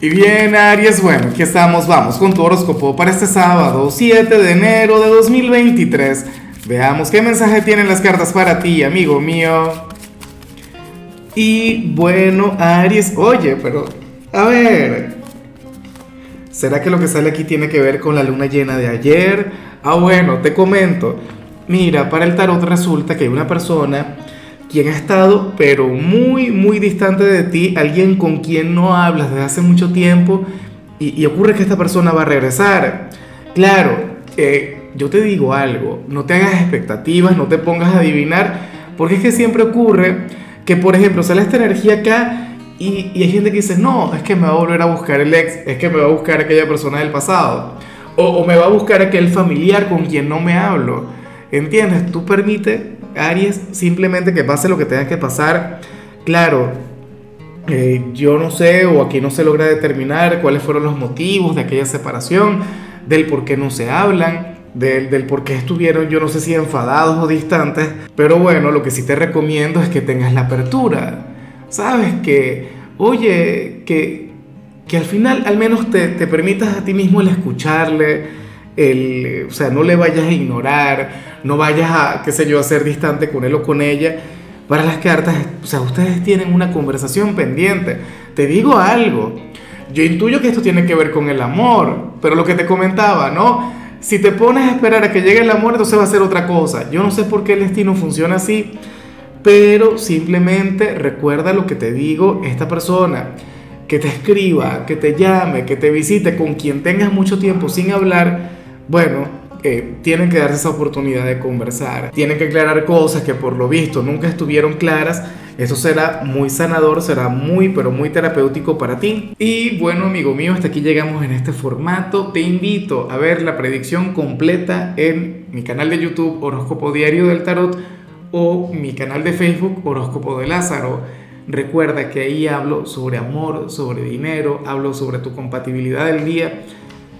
Y bien, Aries, bueno, aquí estamos, vamos con tu horóscopo para este sábado, 7 de enero de 2023. Veamos qué mensaje tienen las cartas para ti, amigo mío. Y bueno, Aries, oye, pero, a ver, ¿será que lo que sale aquí tiene que ver con la luna llena de ayer? Ah, bueno, te comento. Mira, para el tarot resulta que hay una persona quien ha estado pero muy, muy distante de ti, alguien con quien no hablas desde hace mucho tiempo y, ocurre que esta persona va a regresar. Claro, eh, yo te digo algo, no te hagas expectativas, no te pongas a adivinar, porque es que siempre ocurre que, por ejemplo, sale esta energía acá y, y hay gente que dice, no, es que me va a volver a buscar el ex, es que me va a buscar aquella persona del pasado, o, o me va a buscar aquel familiar con quien no me hablo. ¿Entiendes? Tú permite Aries, simplemente que pase lo que tenga que pasar. Claro, eh, yo no sé o aquí no se logra determinar cuáles fueron los motivos de aquella separación, del por qué no se hablan, del, del, por qué estuvieron, yo no sé si enfadados o distantes, pero bueno, lo que sí te recomiendo es que tengas la apertura, sabes que, oye, que, que al final al menos te, te permitas a ti mismo el escucharle, el, o sea, no le vayas a ignorar, no vayas a, qué yo, a ser distante con él o con ella. Para las cartas, o sea, ustedes tienen una conversación pendiente. Te digo algo, yo intuyo que esto tiene que ver con el amor, pero lo que te comentaba, ¿no? Si te pones a esperar a que llegue el amor, entonces va a ser otra cosa. Yo no sé por qué el destino funciona así, pero simplemente recuerda lo que te digo, esta persona que te escriba, que te llame, que te visite, con quien tengas mucho tiempo sin hablar, bueno, eh, tienen que darse esa oportunidad de conversar, tienen que aclarar cosas que por lo visto nunca estuvieron claras. Eso será muy sanador, será muy, pero muy terapéutico para ti. Y bueno, amigo mío, hasta aquí llegamos en este formato. Te invito a ver la predicción completa en mi canal de YouTube Horóscopo Diario del Tarot o mi canal de Facebook Horóscopo de Lázaro. Recuerda que ahí hablo sobre amor, sobre dinero, hablo sobre tu compatibilidad del día